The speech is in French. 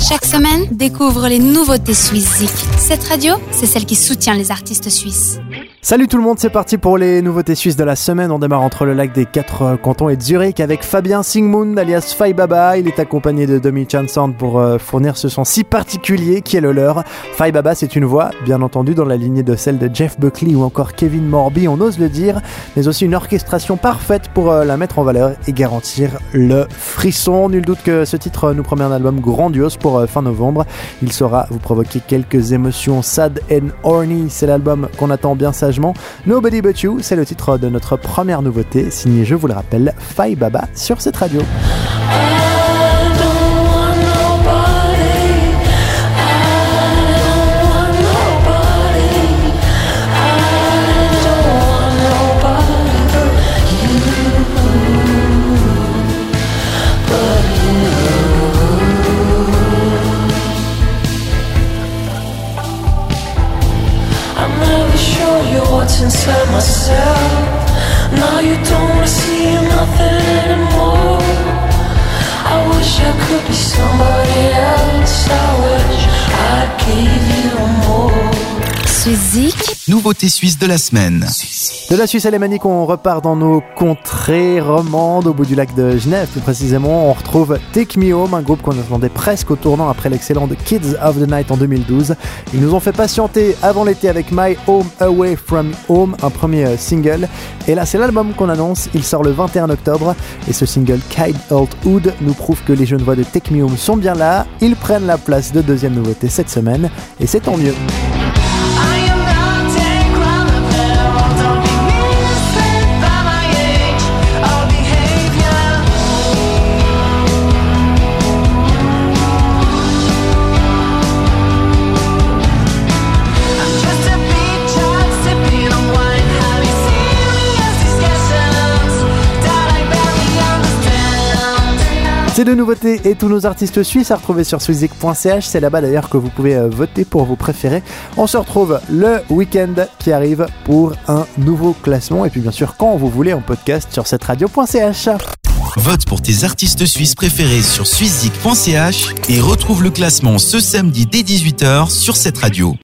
Chaque semaine, découvre les nouveautés suisses Cette radio, c'est celle qui soutient les artistes suisses. Salut tout le monde, c'est parti pour les nouveautés suisses de la semaine. On démarre entre le lac des quatre euh, cantons et Zurich avec Fabien Singmund alias Fai Baba. Il est accompagné de Domi Chansand pour euh, fournir ce son si particulier qui est le leur. Fai Baba, c'est une voix, bien entendu, dans la lignée de celle de Jeff Buckley ou encore Kevin Morby, on ose le dire, mais aussi une orchestration parfaite pour euh, la mettre en valeur et garantir le frisson. Nul doute que ce titre nous promet un album grandiose pour fin novembre. Il saura vous provoquer quelques émotions sad and horny. C'est l'album qu'on attend bien ça Nobody But You, c'est le titre de notre première nouveauté, signé, je vous le rappelle, Fai Baba sur cette radio. What's inside myself. Now you don't see nothing anymore. I wish I could be somebody Nouveauté suisse de la semaine. De la Suisse alémanique, on repart dans nos contrées romandes, au bout du lac de Genève plus précisément. On retrouve Take Me Home, un groupe qu'on attendait presque au tournant après l'excellent Kids of the Night en 2012. Ils nous ont fait patienter avant l'été avec My Home Away From Home, un premier euh, single. Et là, c'est l'album qu'on annonce. Il sort le 21 octobre. Et ce single, Kide Old Hood, nous prouve que les jeunes voix de Take Me Home sont bien là. Ils prennent la place de deuxième nouveauté cette semaine. Et c'est tant mieux. Ces deux nouveautés et tous nos artistes suisses à retrouver sur swizik.ch. C'est là-bas d'ailleurs que vous pouvez euh, voter pour vos préférés. On se retrouve le week-end qui arrive pour un nouveau classement. Et puis bien sûr, quand vous voulez, en podcast sur cette radio.ch. Vote pour tes artistes suisses préférés sur swizik.ch et retrouve le classement ce samedi dès 18h sur cette radio.